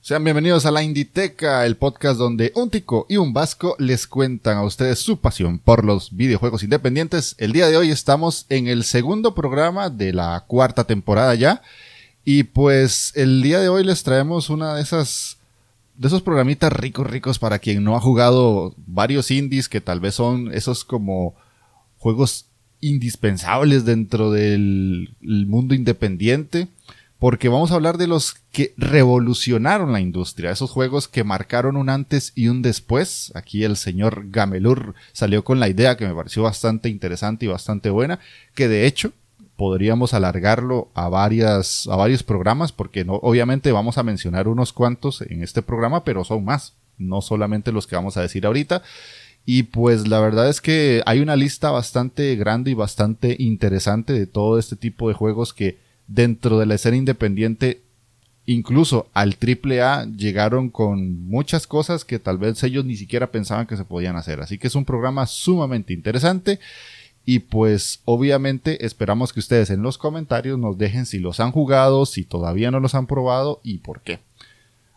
Sean bienvenidos a la Inditeca, el podcast donde un tico y un vasco les cuentan a ustedes su pasión por los videojuegos independientes. El día de hoy estamos en el segundo programa de la cuarta temporada ya. Y pues el día de hoy les traemos una de esas de esos programitas ricos ricos para quien no ha jugado varios indies que tal vez son esos como juegos indispensables dentro del mundo independiente, porque vamos a hablar de los que revolucionaron la industria, esos juegos que marcaron un antes y un después. Aquí el señor Gamelur salió con la idea que me pareció bastante interesante y bastante buena, que de hecho podríamos alargarlo a varias a varios programas porque no obviamente vamos a mencionar unos cuantos en este programa, pero son más, no solamente los que vamos a decir ahorita. Y pues la verdad es que hay una lista bastante grande y bastante interesante de todo este tipo de juegos que dentro de la escena independiente, incluso al AAA, llegaron con muchas cosas que tal vez ellos ni siquiera pensaban que se podían hacer. Así que es un programa sumamente interesante. Y pues obviamente esperamos que ustedes en los comentarios nos dejen si los han jugado, si todavía no los han probado y por qué.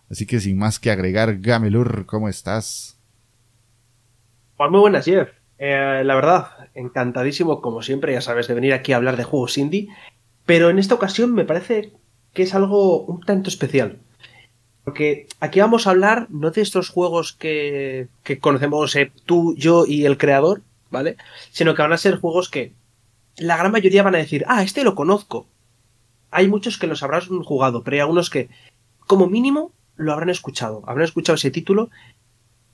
Así que sin más que agregar, Gamelur, ¿cómo estás? Pues muy buenas, Jeff. Eh, la verdad, encantadísimo, como siempre, ya sabes, de venir aquí a hablar de juegos indie. Pero en esta ocasión me parece que es algo un tanto especial. Porque aquí vamos a hablar no de estos juegos que, conocemos eh, tú, yo y el creador, ¿vale? Sino que van a ser juegos que la gran mayoría van a decir, ah, este lo conozco. Hay muchos que los habrán jugado, pero hay algunos que, como mínimo, lo habrán escuchado. Habrán escuchado ese título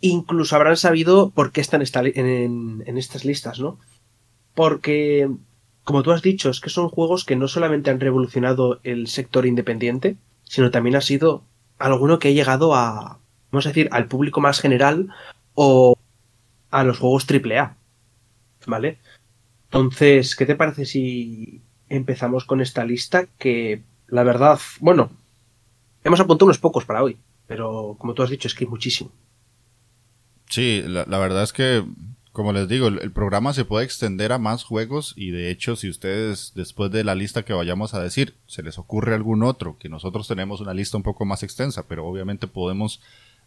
incluso habrán sabido por qué están en, estas listas, ¿no? Porque, como tú has dicho, es que son juegos que no solamente han revolucionado el sector independiente, sino también ha sido alguno que ha llegado a, vamos a decir, al público más general o a los juegos AAA. ¿Vale? Entonces, ¿qué te parece si empezamos con esta lista? Que, la verdad, bueno, hemos apuntado unos pocos para hoy, pero como tú has dicho, es que hay muchísimo. Sí, la, verdad es que, como les digo, el, programa se puede extender a más juegos y de hecho si ustedes después de la lista que vayamos a decir se les ocurre algún otro, que nosotros tenemos una lista un poco más extensa, pero obviamente podemos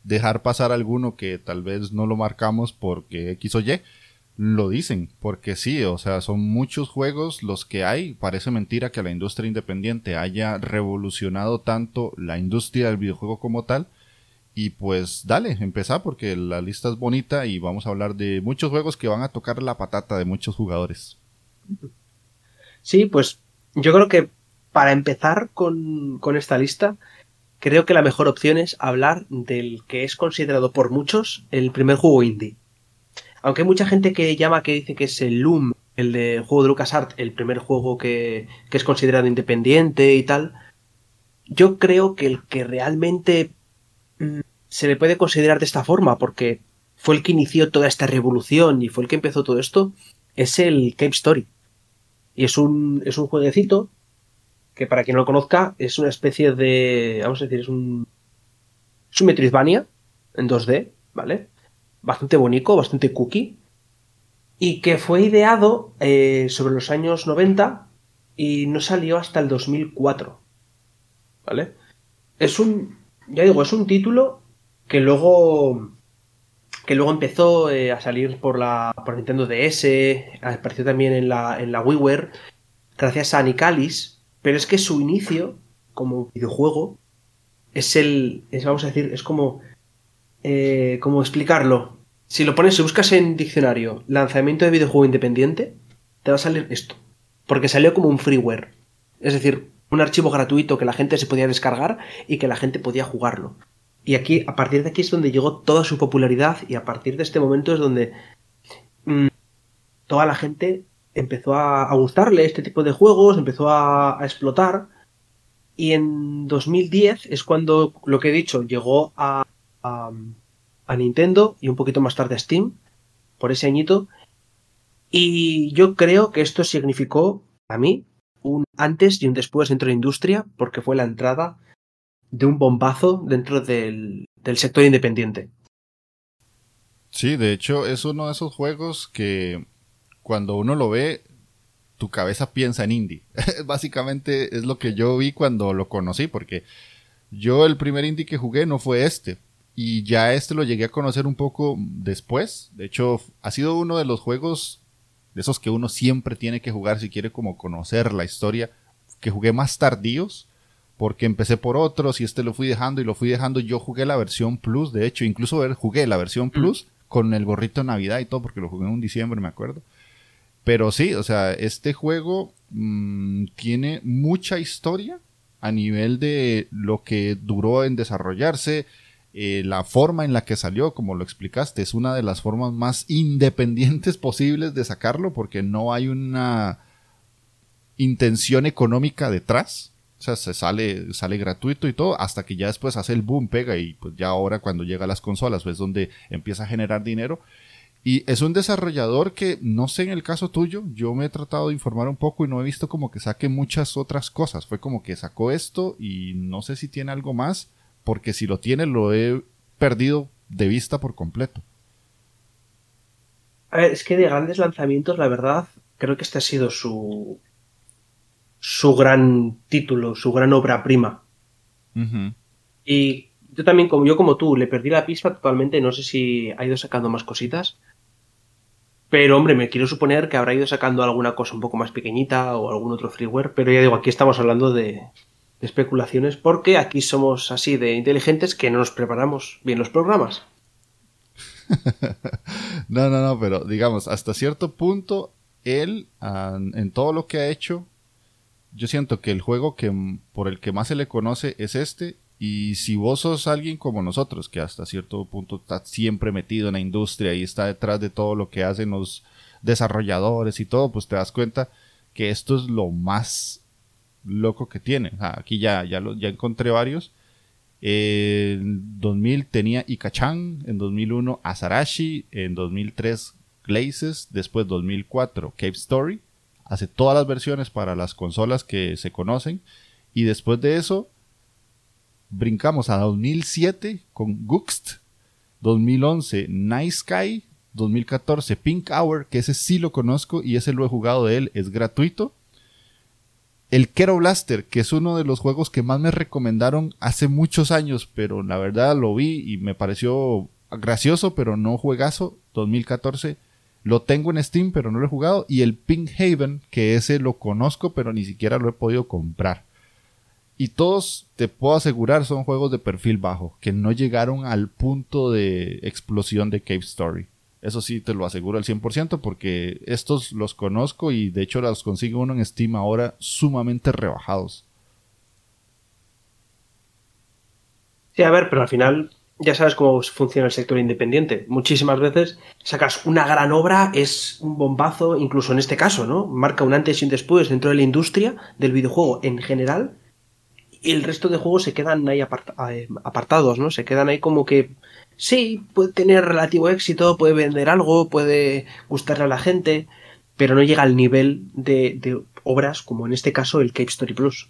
dejar pasar alguno que tal vez no lo marcamos porque X o Y, lo dicen, porque sí, o sea, son muchos juegos los que hay. Parece mentira que la industria independiente haya revolucionado tanto la industria del videojuego como tal, y pues dale, empezá porque la lista es bonita y vamos a hablar de muchos juegos que van a tocar la patata de muchos jugadores. Sí, pues yo creo que para empezar con, esta lista, creo que la mejor opción es hablar del que es considerado por muchos el primer juego indie. Aunque hay mucha gente que llama que dice que es el Loom, el de juego de LucasArts, el primer juego que, que es considerado independiente y tal, yo creo que el que realmente se le puede considerar de esta forma porque fue el que inició toda esta revolución y fue el que empezó todo esto, es el Cape Story. Y es un, es un jueguecito que para quien no lo conozca es una especie de, vamos a decir, es un, es un Metroidvania en 2D, ¿vale? Bastante bonito, bastante cookie. Y que fue ideado eh, sobre los años 90 y no salió hasta el 2004. ¿Vale? Es un, ya digo, es un título que luego que luego empezó eh, a salir por la por Nintendo DS, apareció también en la, en la WiiWare, gracias a Nicalis, pero es que su inicio como videojuego es el, es, vamos a decir, es como, eh, como explicarlo. Si lo pones, si buscas en diccionario lanzamiento de videojuego independiente, te va a salir esto, porque salió como un freeware, es decir, un archivo gratuito que la gente se podía descargar y que la gente podía jugarlo. Y aquí, a partir de aquí es donde llegó toda su popularidad y a partir de este momento es donde mm, toda la gente empezó a, gustarle este tipo de juegos, empezó a, explotar. Y en 2010 es cuando, lo que he dicho, llegó a, a, Nintendo y un poquito más tarde a Steam, por ese añito. Y yo creo que esto significó, a mí, un antes y un después dentro de la industria, porque fue la entrada de un bombazo dentro del, sector independiente. Sí, de hecho es uno de esos juegos que cuando uno lo ve, tu cabeza piensa en indie. Básicamente es lo que yo vi cuando lo conocí, porque yo el primer indie que jugué no fue este. Y ya este lo llegué a conocer un poco después. De hecho, ha sido uno de los juegos de esos que uno siempre tiene que jugar si quiere como conocer la historia, que jugué más tardíos, porque empecé por otros y este lo fui dejando y lo fui dejando. Yo jugué la versión Plus, de hecho, incluso jugué la versión Plus con el gorrito de Navidad y todo, porque lo jugué en un diciembre, me acuerdo. Pero sí, o sea, este juego mm, tiene mucha historia a nivel de lo que duró en desarrollarse, eh, la forma en la que salió, como lo explicaste, es una de las formas más independientes posibles de sacarlo porque no hay una intención económica detrás. O sea, se sale, sale gratuito y todo, hasta que ya después hace el boom, pega y pues ya ahora cuando llega a las consolas, pues donde empieza a generar dinero. Y es un desarrollador que, no sé en el caso tuyo, yo me he tratado de informar un poco y no he visto como que saque muchas otras cosas. Fue como que sacó esto y no sé si tiene algo más porque si lo tiene lo he perdido de vista por completo. A ver, es que de grandes lanzamientos, la verdad, creo que este ha sido su su gran título, su gran obra prima. Y yo también, como yo como tú, le perdí la pista totalmente. No sé si ha ido sacando más cositas. Pero hombre, me quiero suponer que habrá ido sacando alguna cosa un poco más pequeñita o algún otro freeware. Pero ya digo, aquí estamos hablando de, de especulaciones porque aquí somos así de inteligentes que no nos preparamos bien los programas. no, no, no, pero digamos, hasta cierto punto, él, en todo lo que ha hecho, yo siento que el juego que por el que más se le conoce es este. Y si vos sos alguien como nosotros, que hasta cierto punto está siempre metido en la industria y está detrás de todo lo que hacen los desarrolladores y todo, pues te das cuenta que esto es lo más loco que tiene. aquí ya, ya, encontré varios. En 2000 tenía Ikachan, en 2001 Asarashi, en 2003 Glazes, después 2004 Cave Story. Hace todas las versiones para las consolas que se conocen. Y después de eso, brincamos a 2007 con Guxt, 2011 Nice Sky, 2014 Pink Hour, que ese sí lo conozco y ese lo he jugado de él, es gratuito el Kero Blaster, que es uno de los juegos que más me recomendaron hace muchos años, pero la verdad lo vi y me pareció gracioso, pero no juegazo, 2014. Lo tengo en Steam, pero no lo he jugado. Y el Pink Haven, que ese lo conozco, pero ni siquiera lo he podido comprar. Y todos, te puedo asegurar, son juegos de perfil bajo, que no llegaron al punto de explosión de Cave Story. Eso sí, te lo aseguro al 100% porque estos los conozco y de hecho los consigue uno en Steam ahora sumamente rebajados. Sí, a ver, pero al final ya sabes cómo funciona el sector independiente. Muchísimas veces sacas una gran obra, es un bombazo, incluso en este caso, ¿no? Marca un antes y un después dentro de la industria del videojuego en general. Y el resto de juegos se quedan ahí eh, apartados, ¿no? Se quedan ahí como que sí, puede tener relativo éxito, puede vender algo, puede gustarle a la gente, pero no llega al nivel de, obras como en este caso el Cape Story Plus.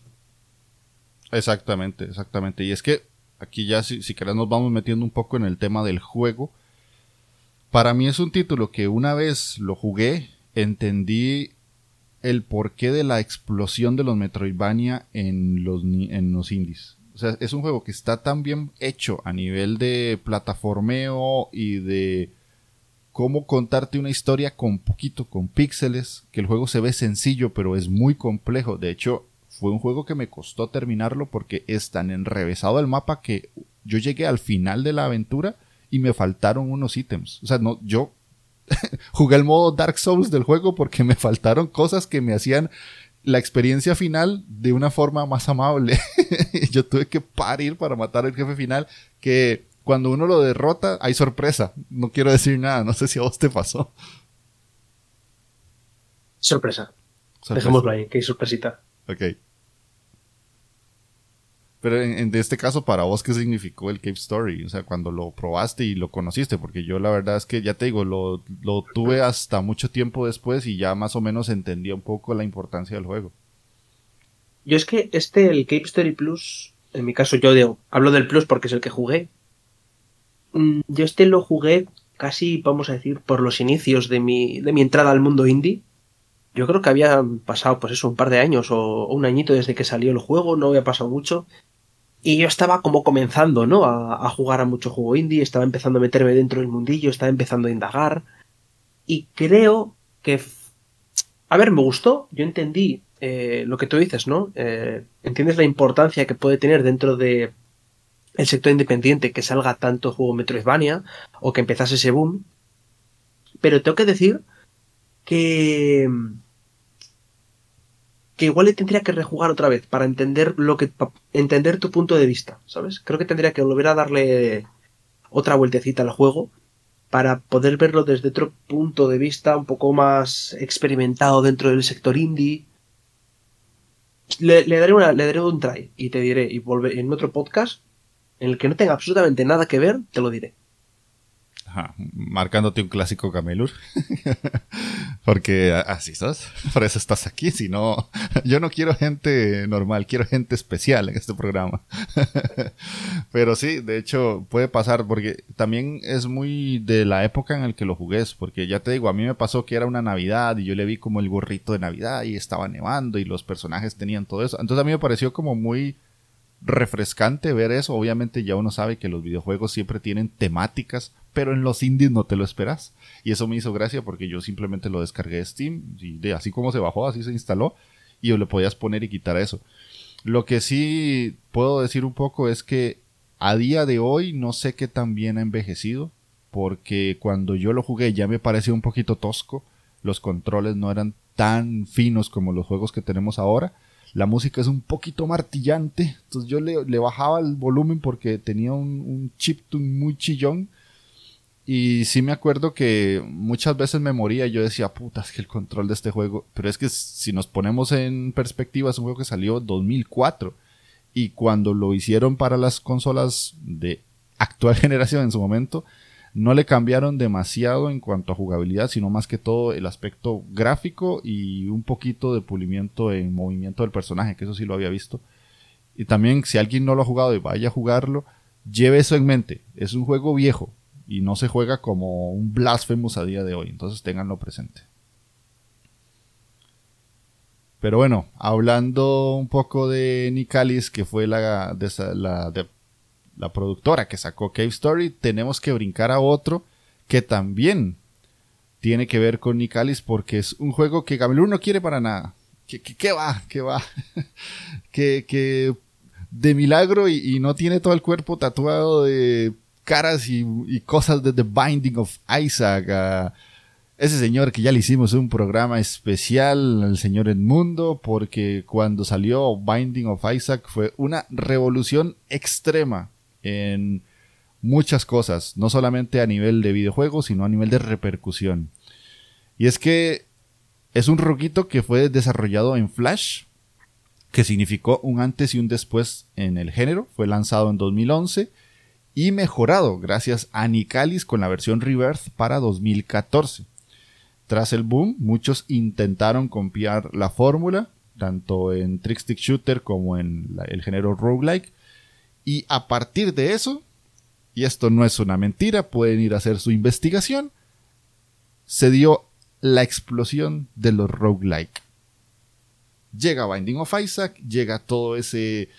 Exactamente, exactamente. Y es que aquí ya si, si querés nos vamos metiendo un poco en el tema del juego. Para mí es un título que una vez lo jugué, entendí el porqué de la explosión de los Metroidvania en los, en los indies. O sea, es un juego que está tan bien hecho a nivel de plataformeo y de cómo contarte una historia con poquito, con píxeles, que el juego se ve sencillo, pero es muy complejo. De hecho, fue un juego que me costó terminarlo porque es tan enrevesado el mapa que yo llegué al final de la aventura y me faltaron unos ítems. O sea, no, yo jugué el modo Dark Souls del juego porque me faltaron cosas que me hacían la experiencia final de una forma más amable. Yo tuve que parir para matar al jefe final, que cuando uno lo derrota hay sorpresa. No quiero decir nada, no sé si a vos te pasó. Sorpresa. Dejémoslo ahí, que hay sorpresita. Ok. Pero en, este caso, para vos, ¿qué significó el Cave Story? O sea, cuando lo probaste y lo conociste, porque yo la verdad es que, ya te digo, lo, lo tuve hasta mucho tiempo después y ya más o menos entendía un poco la importancia del juego. Yo es que este, el Cave Story Plus, en mi caso yo digo, hablo del Plus porque es el que jugué. Mm, yo este lo jugué casi, vamos a decir, por los inicios de mi, de mi entrada al mundo indie. Yo creo que había pasado, pues eso, un par de años o un añito desde que salió el juego, no había pasado mucho. Y yo estaba como comenzando, ¿no? A, jugar a mucho juego indie, estaba empezando a meterme dentro del mundillo, estaba empezando a indagar. Y creo que... A ver, me gustó, yo entendí eh, lo que tú dices, ¿no? Eh, entiendes la importancia que puede tener dentro de el sector independiente que salga tanto juego Metroidvania o que empezase ese boom. Pero tengo que decir que que igual le tendría que rejugar otra vez para entender lo que entender tu punto de vista, ¿sabes? Creo que tendría que volver a darle otra vueltecita al juego para poder verlo desde otro punto de vista un poco más experimentado dentro del sector indie. Le, daré una, le daré un try y te diré y volver en otro podcast en el que no tenga absolutamente nada que ver, te lo diré marcándote un clásico Camelur. Porque así estás. Por eso estás aquí. Si no, yo no quiero gente normal, quiero gente especial en este programa. Pero sí, de hecho, puede pasar porque también es muy de la época en la que lo jugué. Porque ya te digo, a mí me pasó que era una Navidad y yo le vi como el gorrito de Navidad y estaba nevando y los personajes tenían todo eso. Entonces a mí me pareció como muy refrescante ver eso. Obviamente ya uno sabe que los videojuegos siempre tienen temáticas, pero en los indies no te lo esperas. Y eso me hizo gracia porque yo simplemente lo descargué de Steam y de así como se bajó, así se instaló y le podías poner y quitar eso. Lo que sí puedo decir un poco es que a día de hoy no sé qué tan bien ha envejecido porque cuando yo lo jugué ya me pareció un poquito tosco. Los controles no eran tan finos como los juegos que tenemos ahora la música es un poquito martillante, entonces yo le, bajaba el volumen porque tenía un, un chiptune muy chillón. Y sí me acuerdo que muchas veces me moría y yo decía, puta, es que el control de este juego. Pero es que si nos ponemos en perspectiva, es un juego que salió en 2004. Y cuando lo hicieron para las consolas de actual generación en su momento, no le cambiaron demasiado en cuanto a jugabilidad, sino más que todo el aspecto gráfico y un poquito de pulimiento en movimiento del personaje, que eso sí lo había visto. Y también si alguien no lo ha jugado y vaya a jugarlo, lleve eso en mente. Es un juego viejo y no se juega como un Blasphemous a día de hoy, entonces ténganlo presente. Pero bueno, hablando un poco de Nicalis, que fue la, de, la productora que sacó Cave Story, tenemos que brincar a otro que también tiene que ver con Nicalis porque es un juego que Gamelur no quiere para nada. ¿Qué, va? ¿Qué va? que, de milagro y, no tiene todo el cuerpo tatuado de caras y, cosas de The Binding of Isaac. ese señor que ya le hicimos un programa especial al señor Edmundo porque cuando salió Binding of Isaac fue una revolución extrema en muchas cosas, no solamente a nivel de videojuegos, sino a nivel de repercusión. Y es que es un roquito que fue desarrollado en Flash, que significó un antes y un después en el género, fue lanzado en 2011 y mejorado gracias a Nicalis con la versión Rebirth para 2014. Tras el boom, muchos intentaron copiar la fórmula, tanto en Trick Stick Shooter como en el género roguelike, y a partir de eso, y esto no es una mentira, pueden ir a hacer su investigación, se dio la explosión de los roguelike. Llega Binding of Isaac, llega todo ese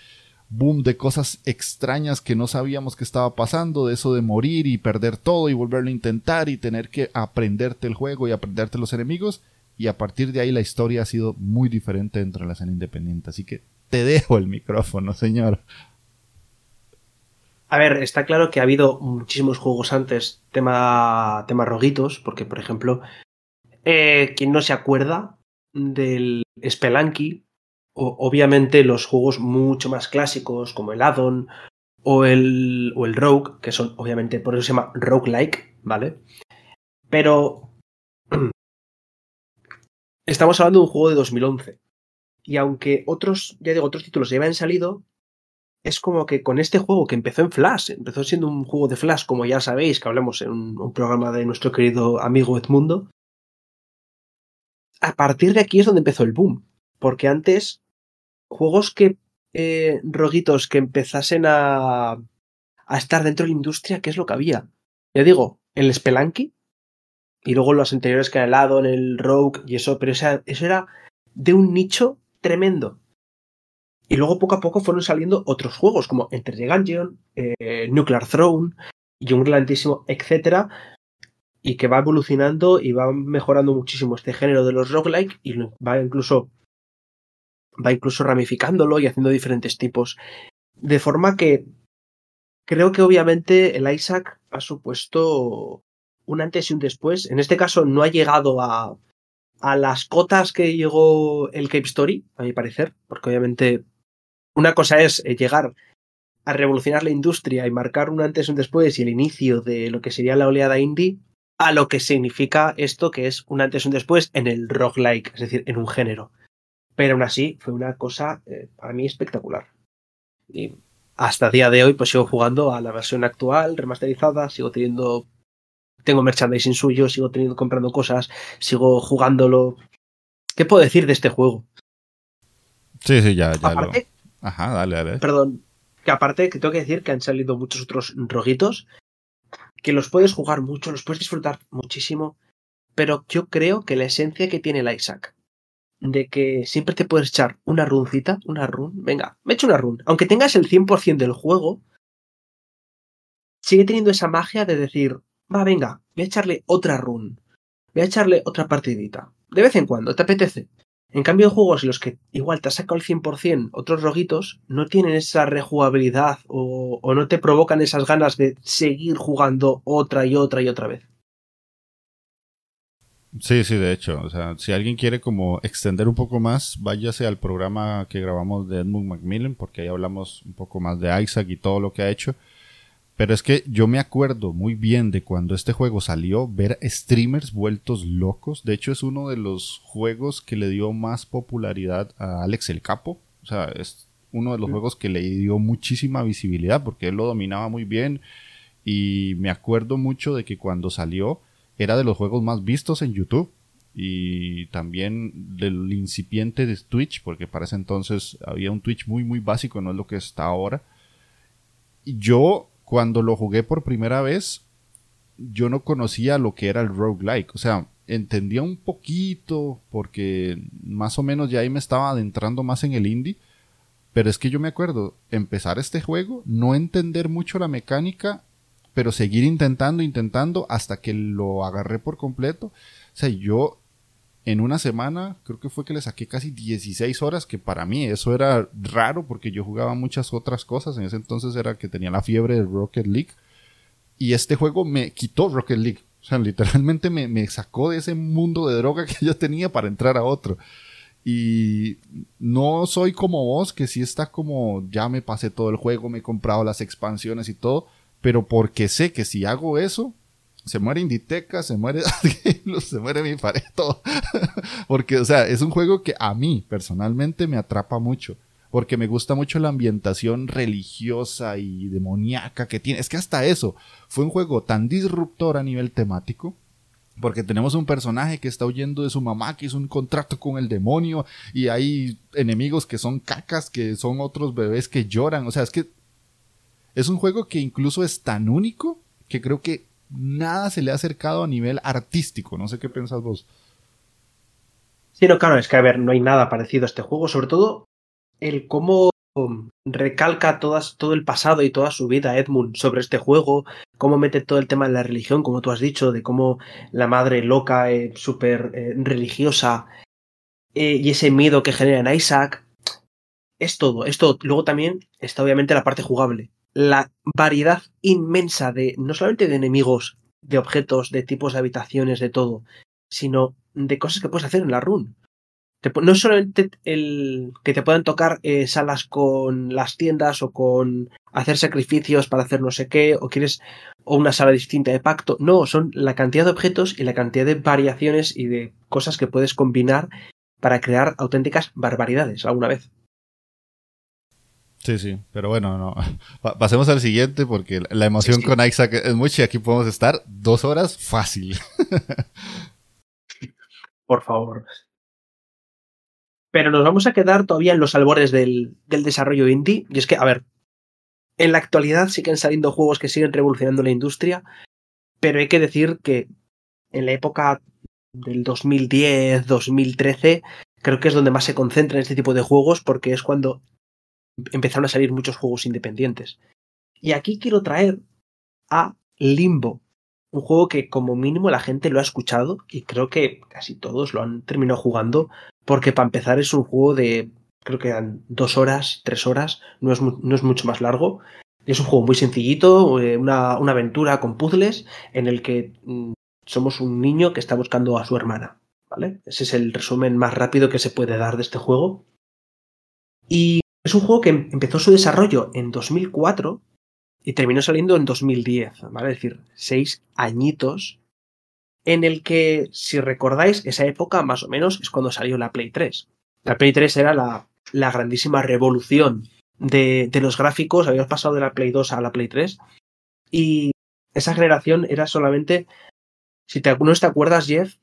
boom de cosas extrañas que no sabíamos que estaba pasando, de eso de morir y perder todo y volverlo a intentar y tener que aprenderte el juego y aprenderte los enemigos. Y a partir de ahí la historia ha sido muy diferente dentro de la escena independiente. Así que te dejo el micrófono, señor. A ver, está claro que ha habido muchísimos juegos antes, tema, tema roguitos, porque por ejemplo, eh, quien no se acuerda, del Spelunky, obviamente los juegos mucho más clásicos como el Addon o el, o el Rogue, que son obviamente por eso se llama Roguelike, ¿vale? Pero estamos hablando de un juego de 2011. Y aunque otros, ya digo, otros títulos ya habían salido, es como que con este juego que empezó en Flash, empezó siendo un juego de Flash, como ya sabéis, que hablamos en un, programa de nuestro querido amigo Edmundo, a partir de aquí es donde empezó el boom. Porque antes, juegos que, eh, roguitos que empezasen a, a estar dentro de la industria, ¿qué es lo que había? Ya digo, el Spelunky, y luego los anteriores que han helado, en el Rogue y eso, pero eso era de un nicho tremendo. Y luego poco a poco fueron saliendo otros juegos como Enter the Gungeon, eh, Nuclear Throne y un grandísimo, etcétera, y que va evolucionando y va mejorando muchísimo este género de los roguelike y va incluso va incluso ramificándolo y haciendo diferentes tipos. De forma que creo que obviamente el Isaac ha supuesto un antes y un después. En este caso no ha llegado a, a las cotas que llegó el Cape Story, a mi parecer, porque obviamente una cosa es eh, llegar a revolucionar la industria y marcar un antes y un después y el inicio de lo que sería la oleada indie, a lo que significa esto que es un antes y un después en el roguelike, es decir, en un género. Pero aún así fue una cosa eh, para mí espectacular. Y hasta el día de hoy pues sigo jugando a la versión actual, remasterizada, sigo teniendo tengo merchandising suyo, sigo teniendo, comprando cosas, sigo jugándolo. ¿Qué puedo decir de este juego? Sí, sí, ya, ya lo... Ajá, dale, dale. Perdón, que aparte que tengo que decir que han salido muchos otros roguitos que los puedes jugar mucho, los puedes disfrutar muchísimo, pero yo creo que la esencia que tiene el Isaac de que siempre te puedes echar una runcita, una run, venga, me echo una run, aunque tengas el 100% del juego, sigue teniendo esa magia de decir, va, venga, voy a echarle otra run, voy a echarle otra partidita, de vez en cuando, te apetece. En cambio, juegos en los que igual te has sacado el 100%, otros roguitos no tienen esa rejugabilidad o, o no te provocan esas ganas de seguir jugando otra y otra y otra vez. Sí, sí, de hecho. O sea, si alguien quiere como extender un poco más, váyase al programa que grabamos de Edmund Macmillan, porque ahí hablamos un poco más de Isaac y todo lo que ha hecho. Pero es que yo me acuerdo muy bien de cuando este juego salió, ver streamers vueltos locos. De hecho, es uno de los juegos que le dio más popularidad a Alex el Capo. O sea, es uno de los juegos que le dio muchísima visibilidad porque él lo dominaba muy bien. Y me acuerdo mucho de que cuando salió era de los juegos más vistos en YouTube. Y también del incipiente de Twitch, porque para ese entonces había un Twitch muy, muy básico, no es lo que está ahora. Y yo cuando lo jugué por primera vez, yo no conocía lo que era el roguelike. O sea, entendía un poquito porque más o menos ya ahí me estaba adentrando más en el indie. Pero es que yo me acuerdo empezar este juego, no entender mucho la mecánica, pero seguir intentando, intentando hasta que lo agarré por completo. O sea, yo en una semana, creo que fue que le saqué casi 16 horas, que para mí eso era raro porque yo jugaba muchas otras cosas. En ese entonces era que tenía la fiebre de Rocket League. Y este juego me quitó Rocket League. O sea, literalmente me, me sacó de ese mundo de droga que yo tenía para entrar a otro. Y no soy como vos, que sí está como ya me pasé todo el juego, me he comprado las expansiones y todo, pero porque sé que si hago eso, se muere Inditeca, se muere se muere mi pared, todo. porque, o sea, es un juego que a mí personalmente me atrapa mucho. Porque me gusta mucho la ambientación religiosa y demoníaca que tiene. Es que hasta eso fue un juego tan disruptor a nivel temático. Porque tenemos un personaje que está huyendo de su mamá, que hizo un contrato con el demonio, y hay enemigos que son cacas, que son otros bebés que lloran. O sea, es que es un juego que incluso es tan único que creo que nada se le ha acercado a nivel artístico. No sé qué pensás vos. Sí, no, claro, es que a ver, no hay nada parecido a este juego, sobre todo el cómo recalca todas, todo el pasado y toda su vida Edmund sobre este juego, cómo mete todo el tema de la religión, como tú has dicho, de cómo la madre loca, eh, súper eh, religiosa, eh, y ese miedo que genera en Isaac, es todo, es todo. Luego también está obviamente la parte jugable, la variedad inmensa de, no solamente de enemigos, de objetos, de tipos de habitaciones, de todo, sino de cosas que puedes hacer en la run. no solamente el que te puedan tocar eh, salas con las tiendas o con hacer sacrificios para hacer no sé qué, o quieres o una sala distinta de pacto. No, son la cantidad de objetos y la cantidad de variaciones y de cosas que puedes combinar para crear auténticas barbaridades alguna vez. Sí, sí, pero bueno, no. Pasemos al siguiente porque la emoción con Isaac es mucha y aquí podemos estar dos horas fácil. Por favor. Pero nos vamos a quedar todavía en los albores del, del desarrollo indie. Y es que, a ver, en la actualidad siguen saliendo juegos que siguen revolucionando la industria, pero hay que decir que en la época del 2010, 2013, creo que es donde más se concentra en este tipo de juegos porque es cuando empezaron a salir muchos juegos independientes. Y aquí quiero traer a Limbo, un juego que como mínimo la gente lo ha escuchado y creo que casi todos lo han terminado jugando porque para empezar es un juego de creo que eran dos horas, tres horas, no es, no es mucho más largo. Es un juego muy sencillito, eh, una, una aventura con puzzles en el que mm, somos un niño que está buscando a su hermana. ¿Vale? Ese es el resumen más rápido que se puede dar de este juego. Y es un juego que empezó su desarrollo en 2004 y terminó saliendo en 2010, ¿vale? Es decir, seis añitos en el que, si recordáis, esa época más o menos es cuando salió la Play 3. La Play 3 era la, grandísima revolución de, de, los gráficos, habíamos pasado de la Play 2 a la Play 3 y esa generación era solamente, si te, no te acuerdas, Jeff,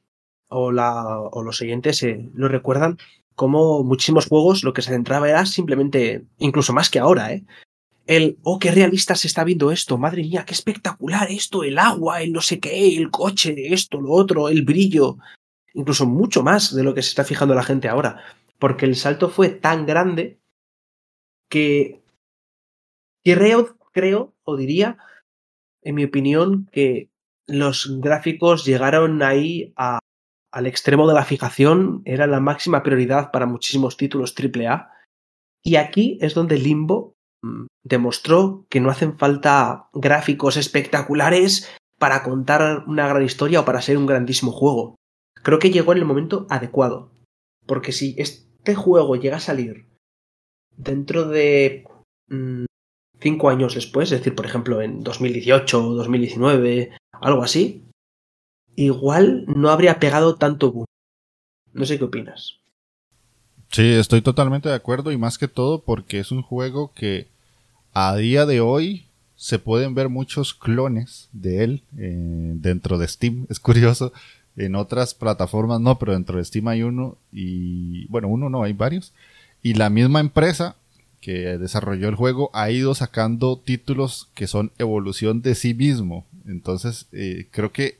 o, la, o los siguientes eh, lo recuerdan, como muchísimos juegos lo que se centraba era simplemente, incluso más que ahora, ¿eh? El, oh, qué realista se está viendo esto, madre mía, qué espectacular esto, el agua, el no sé qué, el coche, esto, lo otro, el brillo, incluso mucho más de lo que se está fijando la gente ahora, porque el salto fue tan grande que creo, creo, o diría, en mi opinión, que los gráficos llegaron ahí a al extremo de la fijación, era la máxima prioridad para muchísimos títulos AAA. Y aquí es donde Limbo mm, demostró que no hacen falta gráficos espectaculares para contar una gran historia o para ser un grandísimo juego. Creo que llegó en el momento adecuado. Porque si este juego llega a salir dentro de mm, cinco años después, es decir, por ejemplo, en 2018 o 2019, algo así, igual no habría pegado tanto boom. No sé qué opinas. Sí, estoy totalmente de acuerdo y más que todo porque es un juego que a día de hoy se pueden ver muchos clones de él eh, dentro de Steam. Es curioso. En otras plataformas no, pero dentro de Steam hay uno y bueno, uno no, hay varios. Y la misma empresa que desarrolló el juego ha ido sacando títulos que son evolución de sí mismo. Entonces, eh, creo que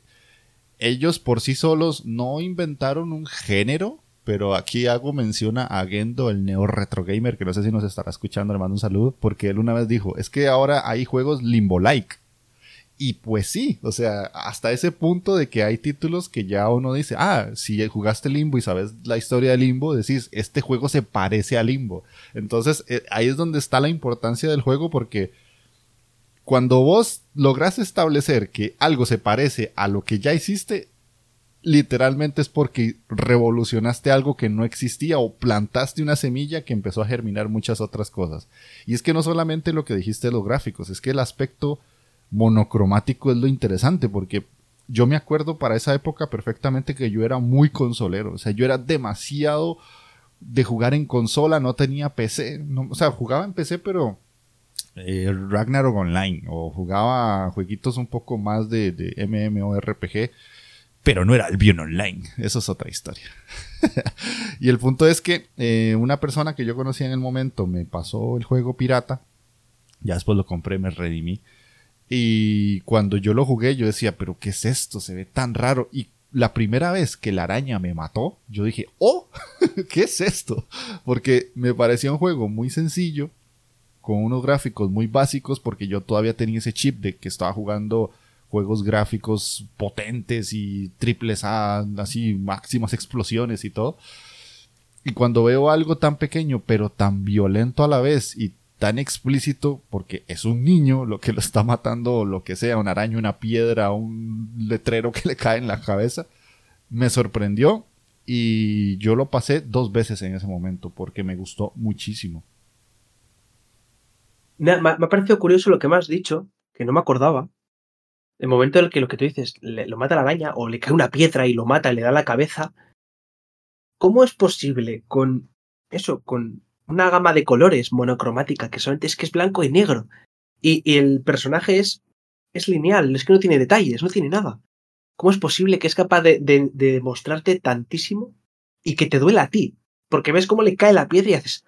ellos por sí solos no inventaron un género, pero aquí hago mención a Gendo, el neo retro gamer, que no sé si nos estará escuchando, le mando un saludo, porque él una vez dijo, es que ahora hay juegos limbo-like. Y pues sí, o sea, hasta ese punto de que hay títulos que ya uno dice, ah, si jugaste Limbo y sabes la historia de Limbo, decís, este juego se parece a Limbo. Entonces, eh, ahí es donde está la importancia del juego porque cuando vos logras establecer que algo se parece a lo que ya hiciste, literalmente es porque revolucionaste algo que no existía o plantaste una semilla que empezó a germinar muchas otras cosas. Y es que no solamente lo que dijiste de los gráficos, es que el aspecto monocromático es lo interesante porque yo me acuerdo para esa época perfectamente que yo era muy consolero, o sea, yo era demasiado de jugar en consola, no tenía PC, o sea, jugaba en PC pero eh, Ragnarok Online o jugaba jueguitos un poco más de, MMORPG, pero no era el bien online. Eso es otra historia. y el punto es que eh, una persona que yo conocía en el momento me pasó el juego pirata. Ya después lo compré, me redimí. Y cuando yo lo jugué, yo decía, pero ¿qué es esto? Se ve tan raro. Y la primera vez que la araña me mató, yo dije, oh, ¿qué es esto? Porque me parecía un juego muy sencillo, con unos gráficos muy básicos porque yo todavía tenía ese chip de que estaba jugando juegos gráficos potentes y triples A, así máximas explosiones y todo. Y cuando veo algo tan pequeño pero tan violento a la vez y tan explícito porque es un niño lo que lo está matando lo que sea, una araña, una piedra, un letrero que le cae en la cabeza, me sorprendió y yo lo pasé dos veces en ese momento porque me gustó muchísimo. Me ha, parecido curioso lo que me has dicho, que no me acordaba. El momento en el que lo que tú dices, lo mata la araña o le cae una piedra y lo mata y le da la cabeza. ¿Cómo es posible con eso, con una gama de colores monocromática que solamente es que es blanco y negro? Y, el personaje es, es lineal, es que no tiene detalles, no tiene nada. ¿Cómo es posible que es capaz de, de, mostrarte tantísimo y que te duela a ti? Porque ves cómo le cae la piedra y haces,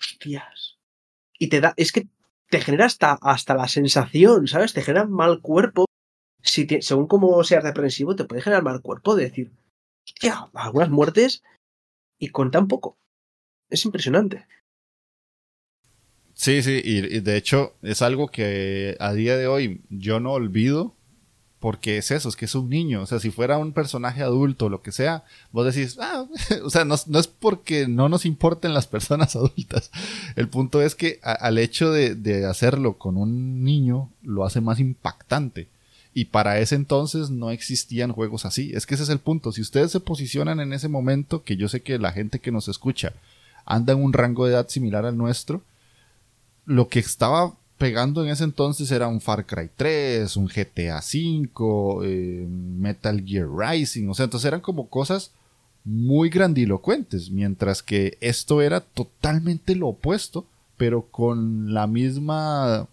hostias. Y te da, es que te genera hasta, hasta la sensación, ¿sabes? Te genera mal cuerpo. Si según cómo seas reprensivo, te puede generar mal cuerpo de decir, hostia, algunas muertes y con tan poco. Es impresionante. Sí, sí, y, de hecho es algo que a día de hoy yo no olvido porque es eso, es que es un niño. O sea, si fuera un personaje adulto o lo que sea, vos decís, ah, o sea, no, es porque no nos importen las personas adultas. El punto es que al hecho de, de, hacerlo con un niño lo hace más impactante. Y para ese entonces no existían juegos así. Es que ese es el punto. Si ustedes se posicionan en ese momento, que yo sé que la gente que nos escucha anda en un rango de edad similar al nuestro, lo que estaba pegando en ese entonces era un Far Cry 3, un GTA V, eh, Metal Gear Rising, o sea, entonces eran como cosas muy grandilocuentes, mientras que esto era totalmente lo opuesto, pero con la misma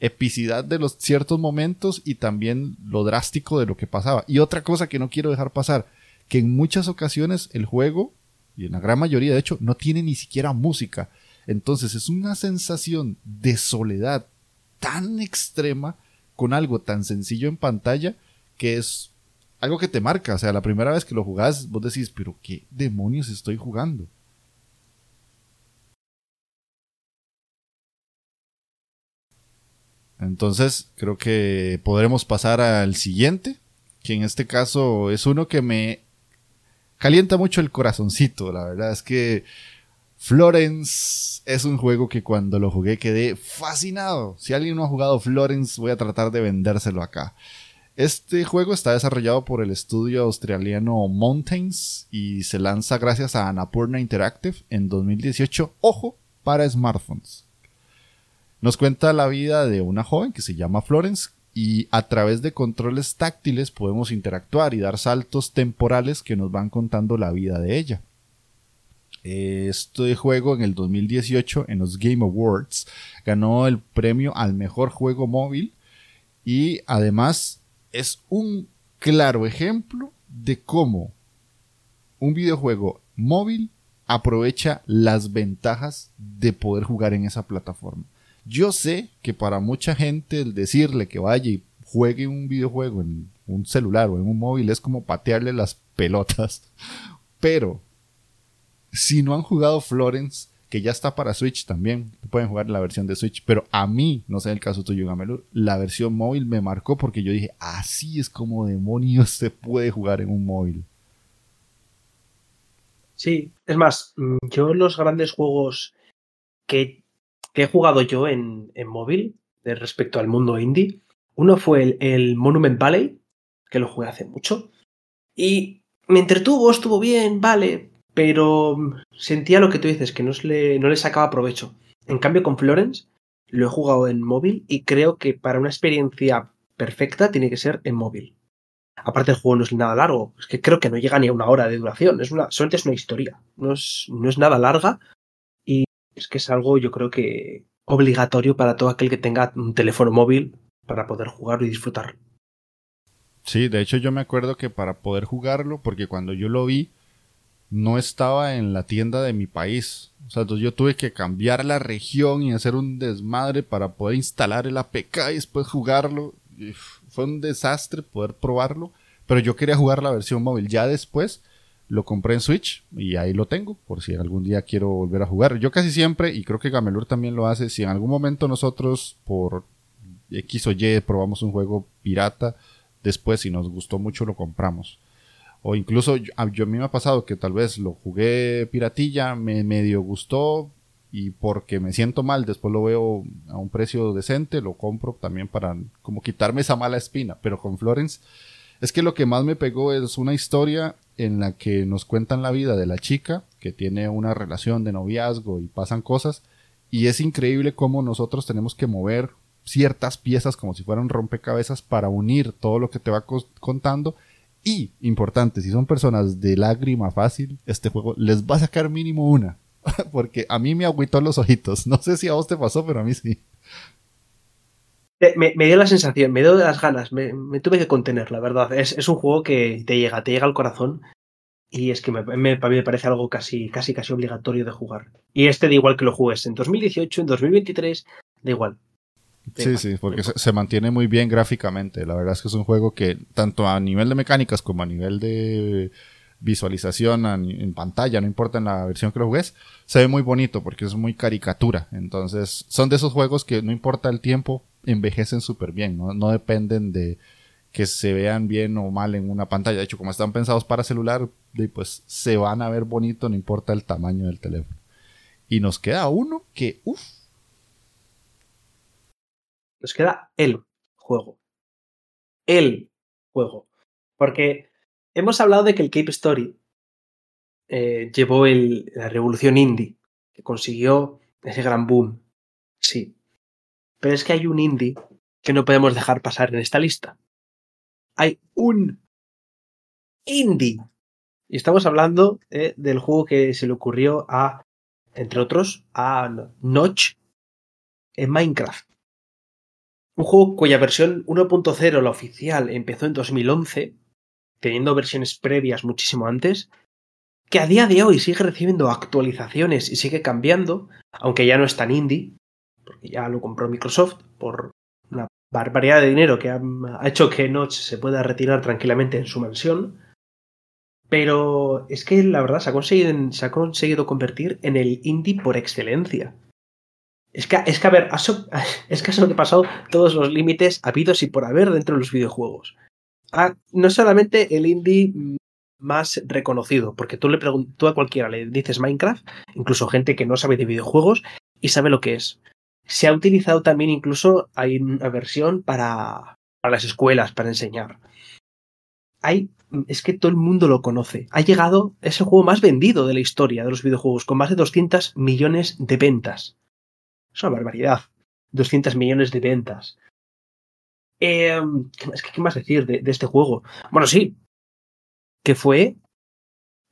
epicidad de los ciertos momentos y también lo drástico de lo que pasaba. Y otra cosa que no quiero dejar pasar, que en muchas ocasiones el juego, y en la gran mayoría de hecho, no tiene ni siquiera música. Entonces es una sensación de soledad tan extrema con algo tan sencillo en pantalla que es algo que te marca. O sea, la primera vez que lo jugás, vos decís, pero ¿qué demonios estoy jugando? Entonces, creo que podremos pasar al siguiente, que en este caso es uno que me calienta mucho el corazoncito. La verdad es que Florence es un juego que cuando lo jugué quedé fascinado. Si alguien no ha jugado Florence, voy a tratar de vendérselo acá. Este juego está desarrollado por el estudio australiano Mountains y se lanza gracias a Annapurna Interactive en 2018, ojo, para smartphones. Nos cuenta la vida de una joven que se llama Florence y a través de controles táctiles podemos interactuar y dar saltos temporales que nos van contando la vida de ella. Este juego en el 2018 en los Game Awards ganó el premio al mejor juego móvil y además es un claro ejemplo de cómo un videojuego móvil aprovecha las ventajas de poder jugar en esa plataforma. Yo sé que para mucha gente el decirle que vaya y juegue un videojuego en un celular o en un móvil es como patearle las pelotas, pero si no han jugado Florence, que ya está para Switch también, pueden jugar la versión de Switch, pero a mí, no sé el caso tuyo, Gamelur, la versión móvil me marcó porque yo dije, así es como demonios se puede jugar en un móvil. Sí, es más, mm, yo los grandes juegos que, he jugado yo en, móvil de respecto al mundo indie, uno fue el, el Monument Valley, que lo jugué hace mucho, y me entretuvo, estuvo bien, vale, pero sentía lo que tú dices, que no, le, no le sacaba provecho. En cambio, con Florence lo he jugado en móvil y creo que para una experiencia perfecta tiene que ser en móvil. Aparte el juego no es nada largo, es que creo que no llega ni a una hora de duración, es una, solamente es una historia, no es, no es nada larga y es que es algo yo creo que obligatorio para todo aquel que tenga un teléfono móvil para poder jugarlo y disfrutar. Sí, de hecho yo me acuerdo que para poder jugarlo, porque cuando yo lo vi, no estaba en la tienda de mi país. O sea, entonces yo tuve que cambiar la región y hacer un desmadre para poder instalar el APK y después jugarlo. fue un desastre poder probarlo, pero yo quería jugar la versión móvil. Ya después lo compré en Switch y ahí lo tengo por si algún día quiero volver a jugar. Yo casi siempre, y creo que Gamelur también lo hace, si en algún momento nosotros por X o Y probamos un juego pirata, después si nos gustó mucho lo compramos. O incluso yo, a mí me ha pasado que tal vez lo jugué piratilla, me medio gustó y porque me siento mal, después lo veo a un precio decente, lo compro también para como quitarme esa mala espina. Pero con Florence es que lo que más me pegó es una historia en la que nos cuentan la vida de la chica, que tiene una relación de noviazgo y pasan cosas, y es increíble cómo nosotros tenemos que mover ciertas piezas como si fueran rompecabezas para unir todo lo que te va contando. Y, importante, si son personas de lágrima fácil, este juego les va a sacar mínimo una. Porque a mí me agüitó los ojitos. No sé si a vos te pasó, pero a mí sí. Me, dio la sensación, me dio las ganas, me, tuve que contener, la verdad. Es, un juego que te llega, te llega al corazón y es que me, me, me, parece algo casi, casi, casi obligatorio de jugar. Y este da igual que lo juegues en 2018, en 2023, da igual. Sí, sí, porque se, mantiene muy bien gráficamente. La verdad es que es un juego que, tanto a nivel de mecánicas como a nivel de visualización en, pantalla, no importa en la versión que lo juegues, se ve muy bonito porque es muy caricatura. Entonces, son de esos juegos que no importa el tiempo, envejecen súper bien, ¿no? no dependen de que se vean bien o mal en una pantalla. De hecho, como están pensados para celular, pues se van a ver bonito, no importa el tamaño del teléfono. Y nos queda uno que, uff, nos queda el juego. El juego. Porque hemos hablado de que el Cape Story eh, llevó la revolución indie, que consiguió ese gran boom. Sí. Pero es que hay un indie que no podemos dejar pasar en esta lista. Hay un indie. Y estamos hablando eh, del juego que se le ocurrió a, entre otros, a Notch en Minecraft. Un juego cuya versión 1.0, la oficial, empezó en 2011, teniendo versiones previas muchísimo antes, que a día de hoy sigue recibiendo actualizaciones y sigue cambiando, aunque ya no es tan indie, porque ya lo compró Microsoft por una barbaridad de dinero que ha, hecho que Notch se pueda retirar tranquilamente en su mansión. Pero es que la verdad se ha conseguido, se ha conseguido convertir en el indie por excelencia. Es que, es que a ver, es que ha sobrepasado todos los límites habidos y por haber dentro de los videojuegos. Ah, no solamente el indie más reconocido, porque tú le preguntas a cualquiera, le dices Minecraft, incluso gente que no sabe de videojuegos y sabe lo que es. Se ha utilizado también incluso, hay una versión para, las escuelas, para enseñar. Es que todo el mundo lo conoce. Ha llegado, es el juego más vendido de la historia de los videojuegos, con más de 200 millones de ventas. Es una barbaridad. 200 millones de ventas. Eh, ¿qué, más decir de, este juego? Bueno, sí. Que fue.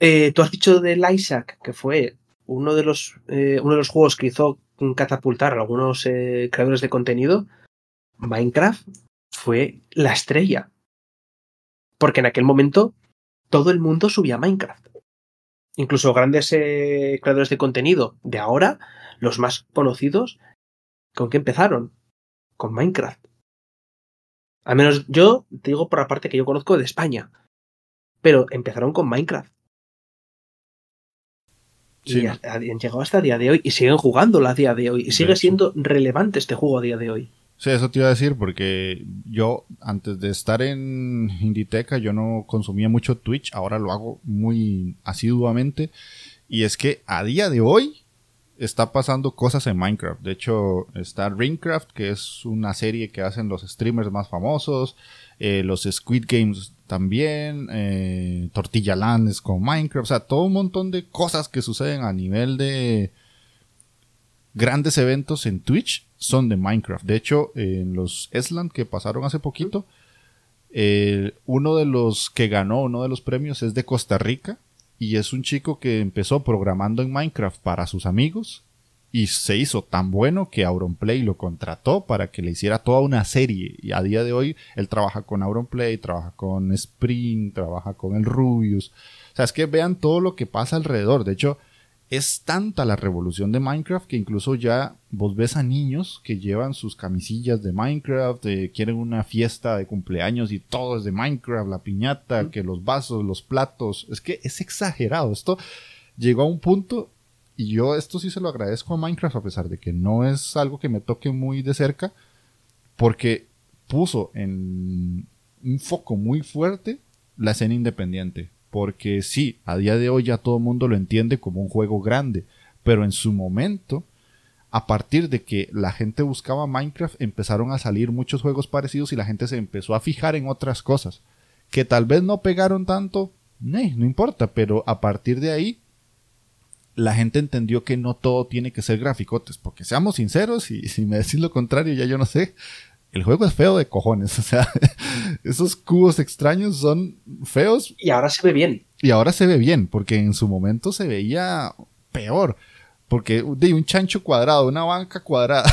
Eh, tú has dicho del Isaac, que fue uno de los, eh, uno de los juegos que hizo catapultar a algunos creadores de contenido. Minecraft fue la estrella. Porque en aquel momento todo el mundo subía Minecraft. Incluso grandes creadores de contenido de ahora los más conocidos, ¿con qué empezaron? Con Minecraft. Al menos yo te digo por la parte que yo conozco de España. Pero empezaron con Minecraft. Y han llegado hasta el día de hoy y siguen jugándolo a día de hoy. Y sigue siendo relevante este juego a día de hoy. Sí, eso te iba a decir porque yo antes de estar en Inditeca yo no consumía mucho Twitch, ahora lo hago muy asiduamente. Y es que a día de hoy está pasando cosas en Minecraft. De hecho, está Ringcraft, que es una serie que hacen los streamers más famosos. Eh, los Squid Games también. Eh, Tortilla Land es con Minecraft. O sea, todo un montón de cosas que suceden a nivel de grandes eventos en Twitch son de Minecraft. De hecho, en los Esland que pasaron hace poquito, eh, uno de los que ganó uno de los premios es de Costa Rica y es un chico que empezó programando en Minecraft para sus amigos y se hizo tan bueno que Auronplay lo contrató para que le hiciera toda una serie y a día de hoy él trabaja con Auronplay, trabaja con Spring, trabaja con el Rubius. O sea, es que vean todo lo que pasa alrededor. De hecho, es tanta la revolución de Minecraft que incluso ya vos ves a niños que llevan sus camisillas de Minecraft, eh, quieren una fiesta de cumpleaños y todo es de Minecraft, la piñata, que los vasos, los platos. Es que es exagerado. Esto llegó a un punto y yo esto sí se lo agradezco a Minecraft a pesar de que no es algo que me toque muy de cerca porque puso en un foco muy fuerte la escena independiente porque sí, a día de hoy ya todo el mundo lo entiende como un juego grande, pero en su momento, a partir de que la gente buscaba Minecraft, empezaron a salir muchos juegos parecidos y la gente se empezó a fijar en otras cosas, que tal vez no pegaron tanto, no importa, pero a partir de ahí la gente entendió que no todo tiene que ser graficotes, porque seamos sinceros, y si me decís lo contrario, ya yo no sé, el juego es feo de cojones, o sea, esos cubos extraños son feos. Y ahora se ve bien. Y ahora se ve bien, porque en su momento se veía peor, porque de un chancho cuadrado, una banca cuadrada,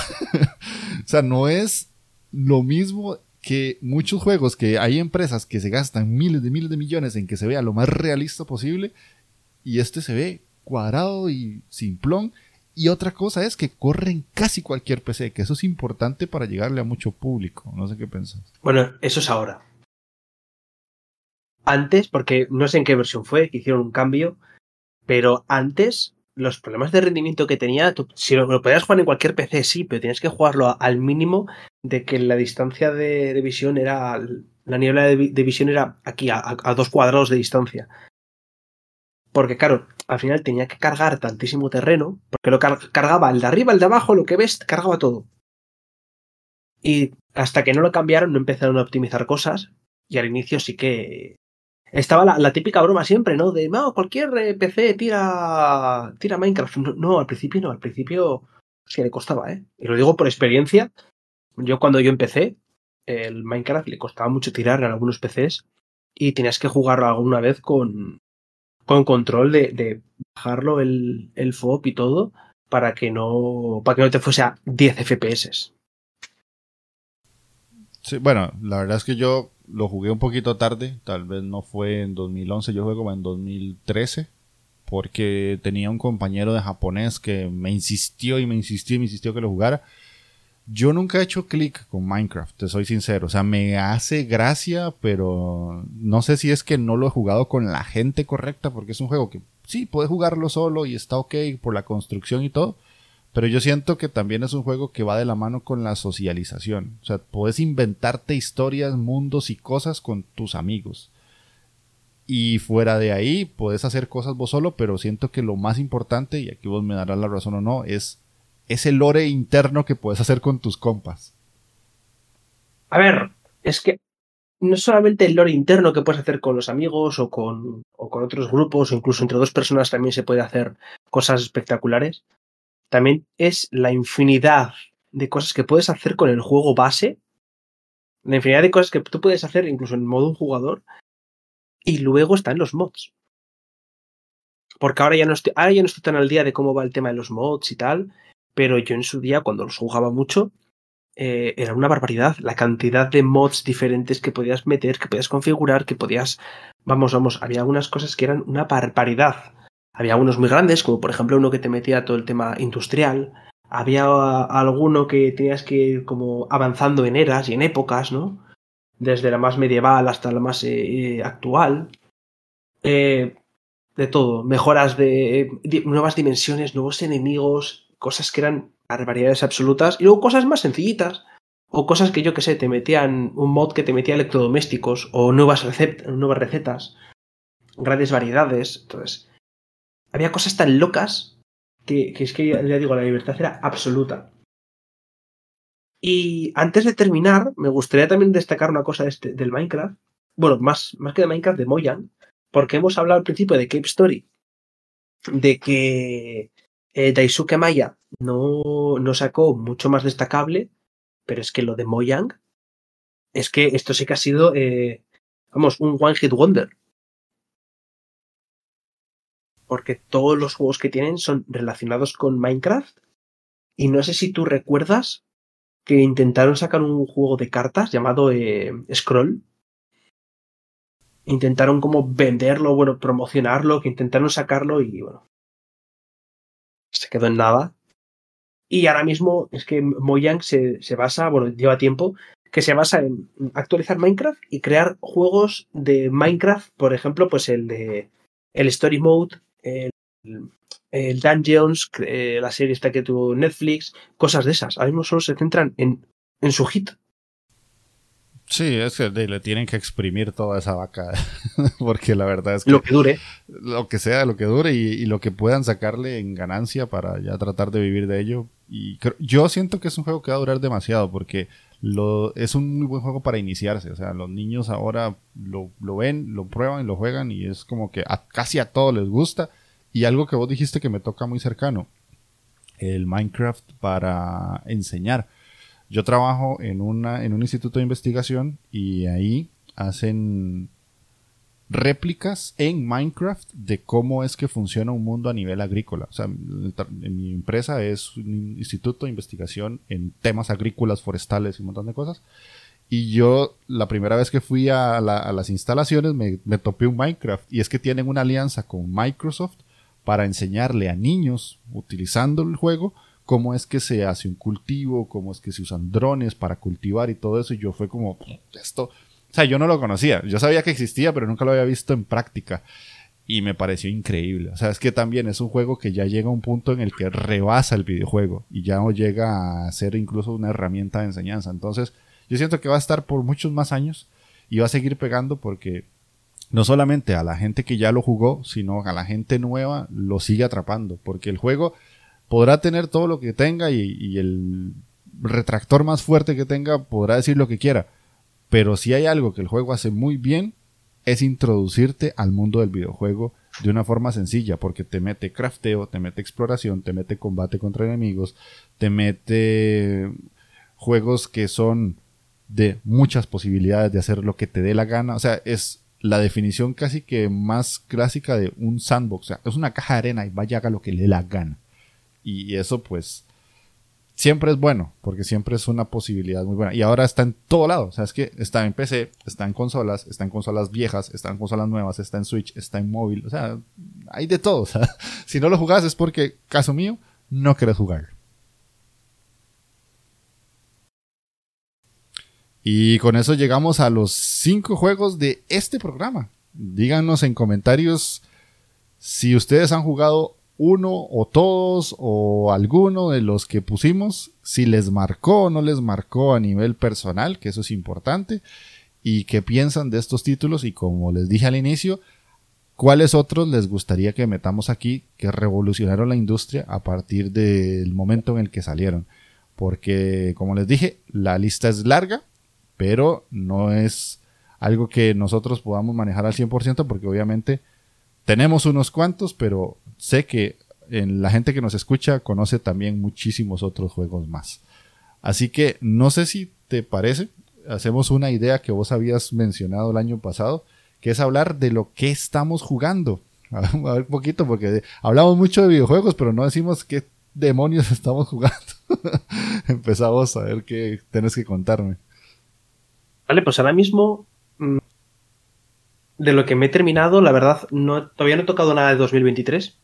o sea, no es lo mismo que muchos juegos que hay empresas que se gastan miles de miles de millones en que se vea lo más realista posible, y este se ve cuadrado y simplón. Y otra cosa es que corre en casi cualquier PC, que eso es importante para llegarle a mucho público. No sé qué pensás. Bueno, eso es ahora. Antes, porque no sé en qué versión fue, que hicieron un cambio, pero antes los problemas de rendimiento que tenía, si lo, podías jugar en cualquier PC, sí, pero tienes que jugarlo al mínimo de que la distancia de, visión era, la niebla de, visión era aquí, a, dos cuadrados de distancia. Porque claro, al final tenía que cargar tantísimo terreno, porque lo cargaba el de arriba, el de abajo, lo que ves, cargaba todo. Y hasta que no lo cambiaron, no empezaron a optimizar cosas, y al inicio sí que estaba la, típica broma siempre, ¿no? De, no, cualquier eh, PC tira, tira Minecraft. No, al principio no, al principio sí le costaba, ¿eh? Y lo digo por experiencia. Yo cuando yo empecé, el Minecraft le costaba mucho tirar en algunos PCs y tenías que jugarlo alguna vez con, con control de, bajarlo el, el FOB y todo para que no para que no te fuese a 10 FPS. Sí, bueno, la verdad es que yo lo jugué un poquito tarde, tal vez no fue en 2011, yo jugué como en 2013, porque tenía un compañero de japonés que me insistió y me insistió y me insistió que lo jugara. Yo nunca he hecho clic con Minecraft, te soy sincero. O sea, me hace gracia, pero no sé si es que no lo he jugado con la gente correcta, porque es un juego que sí, puedes jugarlo solo y está ok por la construcción y todo. Pero yo siento que también es un juego que va de la mano con la socialización. O sea, puedes inventarte historias, mundos y cosas con tus amigos. Y fuera de ahí, puedes hacer cosas vos solo, pero siento que lo más importante, y aquí vos me darás la razón o no, es ese lore interno que puedes hacer con tus compas. A ver, es que no solamente el lore interno que puedes hacer con los amigos o con, o con otros grupos o incluso entre dos personas también se puede hacer cosas espectaculares. También es la infinidad de cosas que puedes hacer con el juego base. La infinidad de cosas que tú puedes hacer incluso en modo un jugador. Y luego están los mods. Porque ahora ya no estoy, ahora ya no estoy tan al día de cómo va el tema de los mods y tal pero yo en su día, cuando los jugaba mucho, eh, era una barbaridad la cantidad de mods diferentes que podías meter, que podías configurar, que podías... Vamos, vamos, había algunas cosas que eran una barbaridad. Había unos muy grandes, como por ejemplo uno que te metía todo el tema industrial. Había alguno que tenías que ir como avanzando en eras y en épocas, ¿no? Desde la más medieval hasta la más eh, actual. Eh, de todo. Mejoras de nuevas dimensiones, nuevos enemigos, cosas que eran barbaridades absolutas y luego cosas más sencillitas o cosas que yo que sé, te metían un mod que te metía electrodomésticos o nuevas, nuevas recetas, grandes variedades. Entonces, había cosas tan locas que, es que ya, digo, la libertad era absoluta. Y antes de terminar, me gustaría también destacar una cosa este, del Minecraft. Bueno, más, más que de Minecraft, de Mojang, porque hemos hablado al principio de Cape Story, de que eh, Daisuke Maya no, no sacó mucho más destacable, pero es que lo de Mojang, es que esto sí que ha sido, eh, vamos, un One Hit Wonder. Porque todos los juegos que tienen son relacionados con Minecraft. Y no sé si tú recuerdas que intentaron sacar un juego de cartas llamado eh, Scroll. Intentaron como venderlo, bueno, promocionarlo, que intentaron sacarlo y bueno, se quedó en nada. Y ahora mismo es que Mojang se, se basa, bueno, lleva tiempo, que se basa en actualizar Minecraft y crear juegos de Minecraft, por ejemplo, pues el de el Story Mode, el, el Dungeons, eh, la serie esta que tuvo Netflix, cosas de esas. Ahora mismo solo se centran en, en su hit. Sí, es que le tienen que exprimir toda esa vaca, porque la verdad es que... Lo que dure. Lo que sea, lo que dure y, lo que puedan sacarle en ganancia para ya tratar de vivir de ello. Y yo siento que es un juego que va a durar demasiado, porque lo, es un muy buen juego para iniciarse. O sea, los niños ahora lo, ven, lo prueban, lo juegan y es como que casi a todos les gusta. Y algo que vos dijiste que me toca muy cercano, el Minecraft para enseñar. Yo trabajo en, una, en un instituto de investigación y ahí hacen réplicas en Minecraft de cómo es que funciona un mundo a nivel agrícola. O sea, mi empresa es un instituto de investigación en temas agrícolas, forestales y un montón de cosas. Y yo, la primera vez que fui a, las instalaciones, me, me, topé un Minecraft. Y es que tienen una alianza con Microsoft para enseñarle a niños, utilizando el juego, cómo es que se hace un cultivo, cómo es que se usan drones para cultivar y todo eso. Y yo fue como, esto, o sea, yo no lo conocía. Yo sabía que existía, pero nunca lo había visto en práctica. Y me pareció increíble. O sea, es que también es un juego que ya llega a un punto en el que rebasa el videojuego y ya no llega a ser incluso una herramienta de enseñanza. Entonces, yo siento que va a estar por muchos más años y va a seguir pegando porque no solamente a la gente que ya lo jugó, sino a la gente nueva lo sigue atrapando. Porque el juego podrá tener todo lo que tenga y, el retractor más fuerte que tenga podrá decir lo que quiera pero si hay algo que el juego hace muy bien, es introducirte al mundo del videojuego de una forma sencilla, porque te mete crafteo, te mete exploración, te mete combate contra enemigos, te mete juegos que son de muchas posibilidades de hacer lo que te dé la gana. O sea, es la definición casi que más clásica de un sandbox. O sea, es una caja de arena y vaya haga lo que le dé la gana. Y eso pues siempre es bueno, porque siempre es una posibilidad muy buena. Y ahora está en todo lado. O sea, es que está en PC, está en consolas, está en consolas viejas, está en consolas nuevas, está en Switch, está en móvil. O sea, hay de todo. Si no lo jugás es porque, caso mío, no querés jugar. Y con eso llegamos a los cinco juegos de este programa. Díganos en comentarios si ustedes han jugado uno o todos o alguno de los que pusimos, si les marcó o no les marcó a nivel personal, que eso es importante, y qué piensan de estos títulos y como les dije al inicio, cuáles otros les gustaría que metamos aquí que revolucionaron la industria a partir del momento en el que salieron. Porque, como les dije, la lista es larga, pero no es algo que nosotros podamos manejar al 100% porque obviamente tenemos unos cuantos, pero sé que en la gente que nos escucha conoce también muchísimos otros juegos más. Así que no sé si te parece, hacemos una idea que vos habías mencionado el año pasado, que es hablar de lo que estamos jugando. A ver, poquito, porque hablamos mucho de videojuegos, pero no decimos qué demonios estamos jugando. Empezamos a ver qué tenés que contarme. Vale, pues ahora mismo mm, de lo que me he terminado, la verdad, no, todavía no he tocado nada de 2023.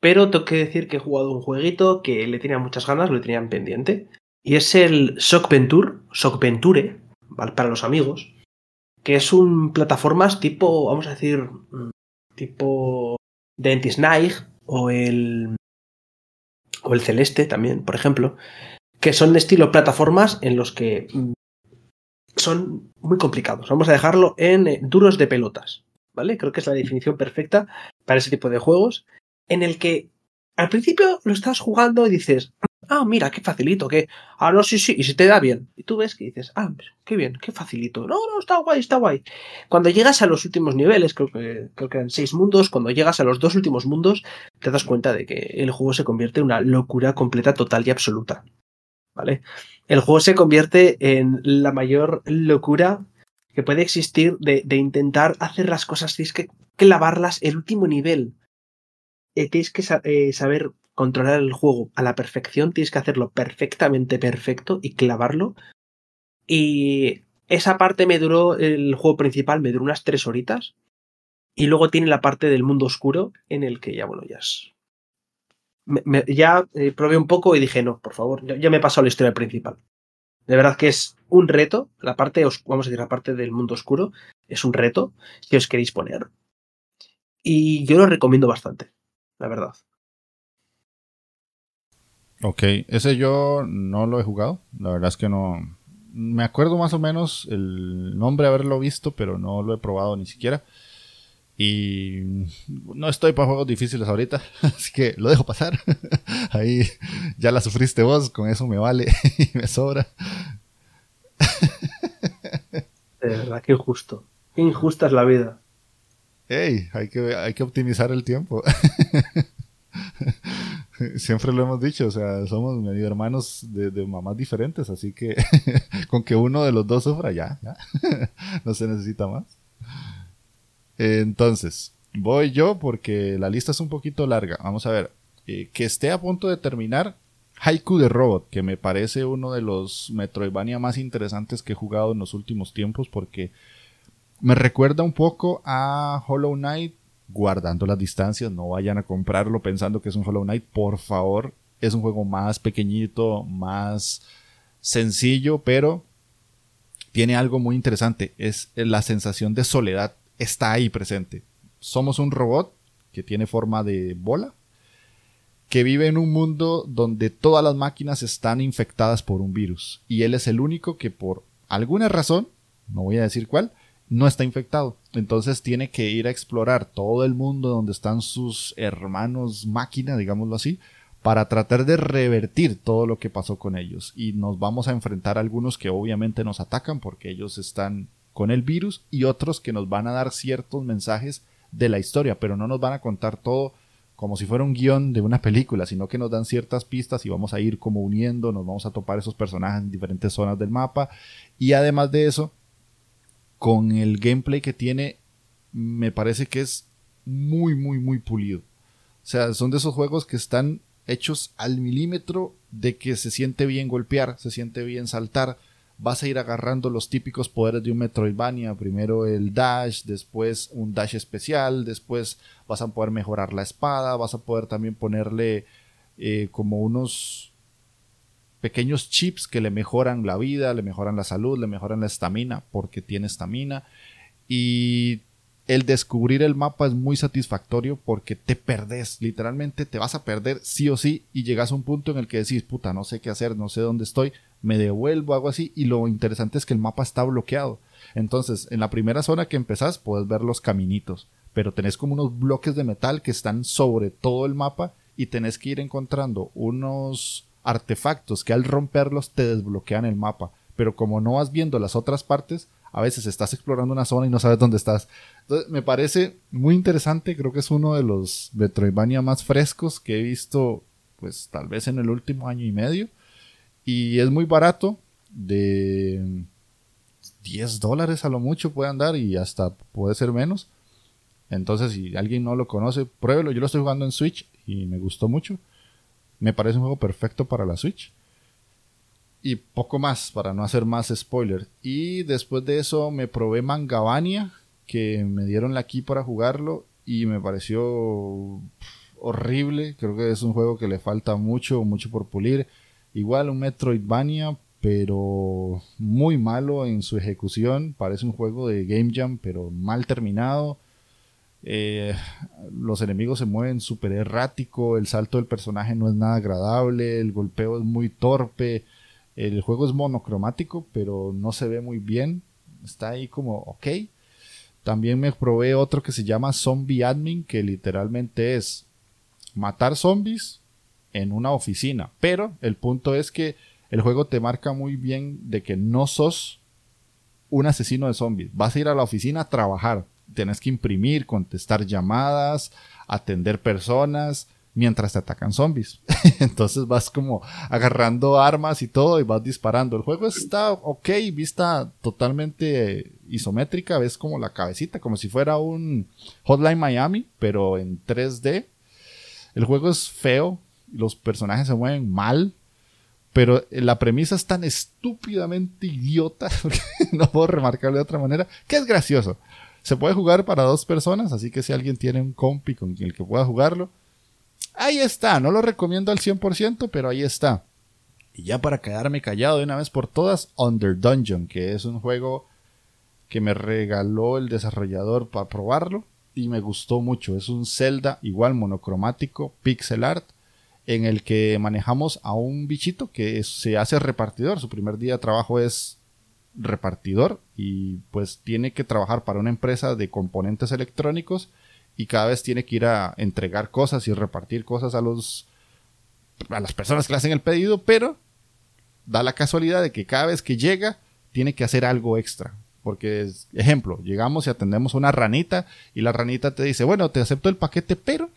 Pero tengo que decir que he jugado un jueguito que le tenía muchas ganas, lo tenía en pendiente. Y es el Shock Venture, para los amigos. Que es un plataformas tipo, vamos a decir, mm, tipo Dentist Night o el. o el Celeste también, por ejemplo. Que son de estilo plataformas en los que mm, son muy complicados. Vamos a dejarlo en eh, duros de pelotas. ¿Vale? Creo que es la definición perfecta para ese tipo de juegos en el que al principio lo estás jugando y dices, ah, mira, qué facilito, que, ah, no, sí, sí, y se te da bien. Y tú ves que dices, ah, qué bien, qué facilito. No, no, está guay, está guay. Cuando llegas a los últimos niveles, creo que, creo que eran seis mundos, cuando llegas a los dos últimos mundos, te das cuenta de que el juego se convierte en una locura completa, total y absoluta. ¿Vale? El juego se convierte en la mayor locura que puede existir de, intentar hacer las cosas, tienes que clavarlas el último nivel eh, tienes que eh, saber controlar el juego a la perfección, tienes que hacerlo perfectamente perfecto y clavarlo. Y esa parte me duró, el juego principal me duró unas tres horitas. Y luego tiene la parte del mundo oscuro en el que ya, bueno, ya es... ya eh, probé un poco y dije, no, por favor, ya, me he pasado la historia principal. De verdad que es un reto, la parte, vamos a decir, la parte del mundo oscuro, es un reto si os queréis poner. Y yo lo recomiendo bastante la verdad. Ok, ese yo no lo he jugado, la verdad es que no... Me acuerdo más o menos el nombre haberlo visto, pero no lo he probado ni siquiera. Y no estoy para juegos difíciles ahorita, así que lo dejo pasar. Ahí ya la sufriste vos, con eso me vale y me sobra. De verdad, qué injusto. Qué injusta es la vida. Ey, hay que, hay que optimizar el tiempo. Siempre lo hemos dicho, o sea, somos medio hermanos de, mamás diferentes, así que con que uno de los dos sufra ya, ya. no se necesita más. Entonces, voy yo porque la lista es un poquito larga. Vamos a ver, eh, que esté a punto de terminar Haiku de Robot, que me parece uno de los Metroidvania más interesantes que he jugado en los últimos tiempos porque me recuerda un poco a Hollow Knight guardando las distancias, no vayan a comprarlo pensando que es un Hollow Knight, por favor, es un juego más pequeñito, más sencillo, pero tiene algo muy interesante, es la sensación de soledad, está ahí presente. Somos un robot que tiene forma de bola, que vive en un mundo donde todas las máquinas están infectadas por un virus, y él es el único que por alguna razón, no voy a decir cuál, no está infectado. Entonces tiene que ir a explorar todo el mundo donde están sus hermanos máquina, digámoslo así, para tratar de revertir todo lo que pasó con ellos. Y nos vamos a enfrentar a algunos que obviamente nos atacan porque ellos están con el virus y otros que nos van a dar ciertos mensajes de la historia, pero no nos van a contar todo como si fuera un guion de una película, sino que nos dan ciertas pistas y vamos a ir como uniendo, nos vamos a topar esos personajes en diferentes zonas del mapa y además de eso con el gameplay que tiene, me parece que es muy, muy, muy pulido. O sea, son de esos juegos que están hechos al milímetro de que se siente bien golpear, se siente bien saltar. Vas a ir agarrando los típicos poderes de un Metroidvania. Primero el dash, después un dash especial, después vas a poder mejorar la espada, vas a poder también ponerle eh, como unos pequeños chips que le mejoran la vida, le mejoran la salud, le mejoran la estamina, porque tiene estamina. Y el descubrir el mapa es muy satisfactorio porque te perdes, literalmente te vas a perder sí o sí y llegas a un punto en el que decís, puta, no sé qué hacer, no sé dónde estoy, me devuelvo, algo así. Y lo interesante es que el mapa está bloqueado. Entonces, en la primera zona que empezás, puedes ver los caminitos, pero tenés como unos bloques de metal que están sobre todo el mapa y tenés que ir encontrando unos artefactos que al romperlos te desbloquean el mapa. Pero como no vas viendo las otras partes, a veces estás explorando una zona y no sabes dónde estás. Entonces me parece muy interesante, creo que es uno de los Metroidvania más frescos que he visto, pues tal vez en el último año y medio. Y es muy barato, de 10 dólares a lo mucho puede andar y hasta puede ser menos. Entonces si alguien no lo conoce, pruébelo. Yo lo estoy jugando en Switch y me gustó mucho. Me parece un juego perfecto para la Switch. Y poco más, para no hacer más spoiler. Y después de eso me probé Mangavania, que me dieron la key para jugarlo y me pareció horrible. Creo que es un juego que le falta mucho, mucho por pulir. Igual un Metroidvania, pero muy malo en su ejecución. Parece un juego de Game Jam, pero mal terminado. Eh, los enemigos se mueven súper errático, el salto del personaje no es nada agradable, el golpeo es muy torpe, el juego es monocromático, pero no se ve muy bien, está ahí como ok. También me probé otro que se llama Zombie Admin, que literalmente es matar zombies en una oficina, pero el punto es que el juego te marca muy bien de que no sos un asesino de zombies, vas a ir a la oficina a trabajar, tienes que imprimir, contestar llamadas, atender personas mientras te atacan zombies. Entonces vas como agarrando armas y todo y vas disparando. El juego está ok, vista totalmente isométrica, ves como la cabecita, como si fuera un Hotline Miami, pero en 3D. El juego es feo, los personajes se mueven mal, pero la premisa es tan estúpidamente idiota, no puedo remarcarlo de otra manera, que es gracioso. Se puede jugar para dos personas, así que si alguien tiene un compi con el que pueda jugarlo, ahí está. No lo recomiendo al 100%, pero ahí está. Y ya para quedarme callado de una vez por todas, Under Dungeon, que es un juego que me regaló el desarrollador para probarlo y me gustó mucho. Es un Zelda igual monocromático, pixel art, en el que manejamos a un bichito que se hace repartidor. Su primer día de trabajo es repartidor y pues tiene que trabajar para una empresa de componentes electrónicos y cada vez tiene que ir a entregar cosas y repartir cosas a los a las personas que le hacen el pedido, pero da la casualidad de que cada vez que llega tiene que hacer algo extra. Porque, es, ejemplo, llegamos y atendemos a una ranita y la ranita te dice, bueno, te acepto el paquete, pero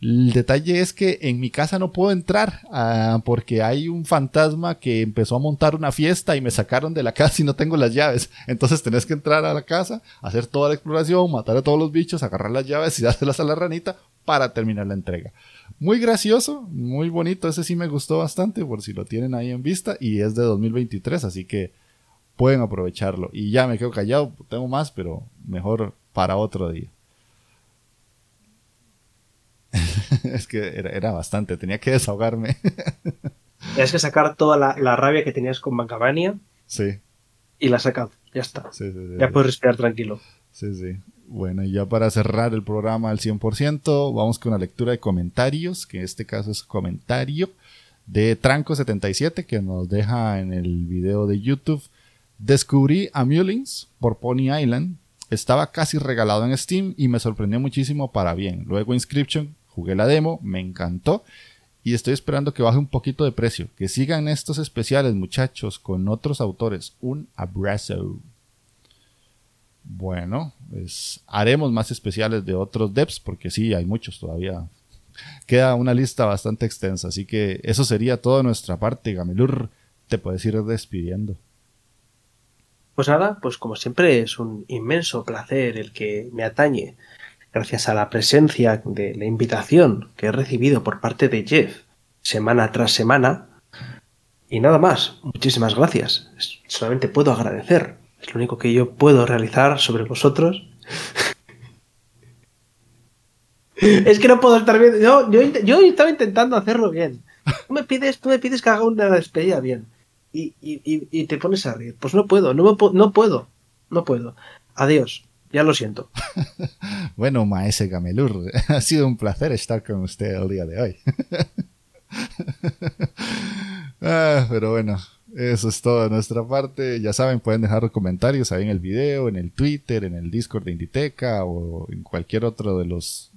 el detalle es que en mi casa no puedo entrar ah, porque hay un fantasma que empezó a montar una fiesta y me sacaron de la casa y no tengo las llaves. Entonces tenés que entrar a la casa, hacer toda la exploración, matar a todos los bichos, agarrar las llaves y dárselas a la ranita para terminar la entrega. Muy gracioso, muy bonito, ese sí me gustó bastante por si lo tienen ahí en vista y es de 2023, así que pueden aprovecharlo. Y ya me quedo callado, tengo más, pero mejor para otro día. es que era, bastante, tenía que desahogarme. Tienes que sacar toda la, rabia que tenías con Bancabania. Sí. Y la sacado, ya está. ya puedes respirar tranquilo. Sí, sí. Bueno, y ya para cerrar el programa al 100%, vamos con una lectura de comentarios, que en este caso es comentario de Tranco77, que nos deja en el video de YouTube Descubrí a Mulings por Pony Island. Estaba casi regalado en Steam y me sorprendió muchísimo para bien. Luego Inscription, jugué la demo, me encantó y estoy esperando que baje un poquito de precio. Que sigan estos especiales, muchachos, con otros autores. Un abrazo. Bueno, pues haremos más especiales de otros devs porque sí, hay muchos todavía. Queda una lista bastante extensa, así que eso sería toda nuestra parte. Gamelur, te puedes ir despidiendo. Pues nada, pues como siempre es un inmenso placer el que me atañe, gracias a la presencia de la invitación que he recibido por parte de Jeff semana tras semana. Y nada más, muchísimas gracias. Solamente puedo agradecer. Es lo único que yo puedo realizar sobre vosotros. es que no puedo estar bien. Yo, yo, estaba intentando hacerlo bien. Tú me pides, tú me pides que haga una despedida bien y, te pones a reír. Pues no puedo, no, no puedo, no puedo. Adiós, ya lo siento. bueno, Maese Gamelur, ha sido un placer estar con usted el día de hoy. Ah, pero bueno, eso es todo de nuestra parte. Ya saben, pueden dejar comentarios ahí en el video, en el Twitter, en el Discord de Inditeca o en cualquier otro de los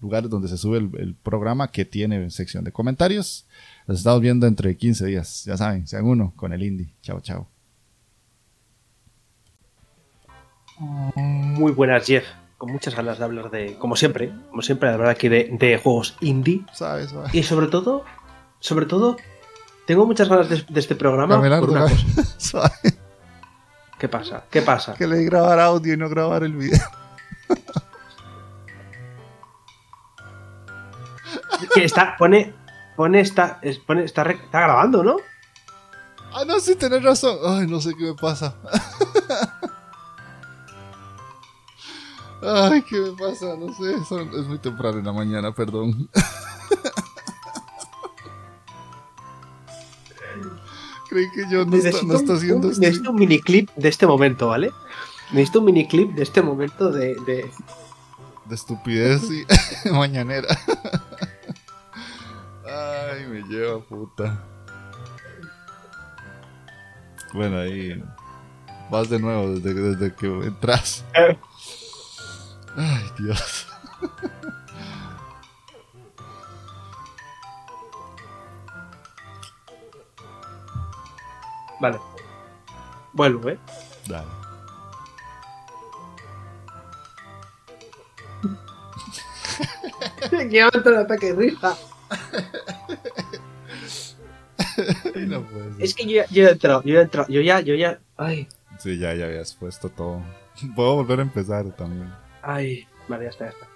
lugares donde se sube el programa que tiene sección de comentarios. Nos estamos viendo entre 15 días. Ya saben, sean uno con el indie. Chao, chao. Muy buenas, Jeff. Con muchas ganas de hablar de, como siempre, como siempre, de hablar aquí de, juegos indie. ¿Sabes? Y sobre todo, sobre todo, tengo muchas ganas de, este programa por una cosa. ¿Qué pasa? ¿Qué pasa? Que le grabar audio y no grabar el video. Que está, pone, pone está, pone, está, está grabando, ¿no? Ah, no, sí, tenés razón. Ay, no sé qué me pasa. Ay, ¿qué me pasa? No sé, es muy temprano en la mañana, perdón. Creí que yo no, está, no está haciendo un, Necesito un miniclip de este momento, ¿vale? Necesito un miniclip de este momento de... De, de estupidez y mañanera. Ay, me lleva puta. Bueno, ahí vas de nuevo desde, desde que entras. Ay, Dios. Vale. Vuelvo, ¿eh? Dale. que el ataque de risa. Es que yo, yo he entrado, yo he entrado, yo ya, yo ya, ay. Sí, ya, ya habías puesto todo. Puedo volver a empezar también. Ay, vale, ya está, ya está.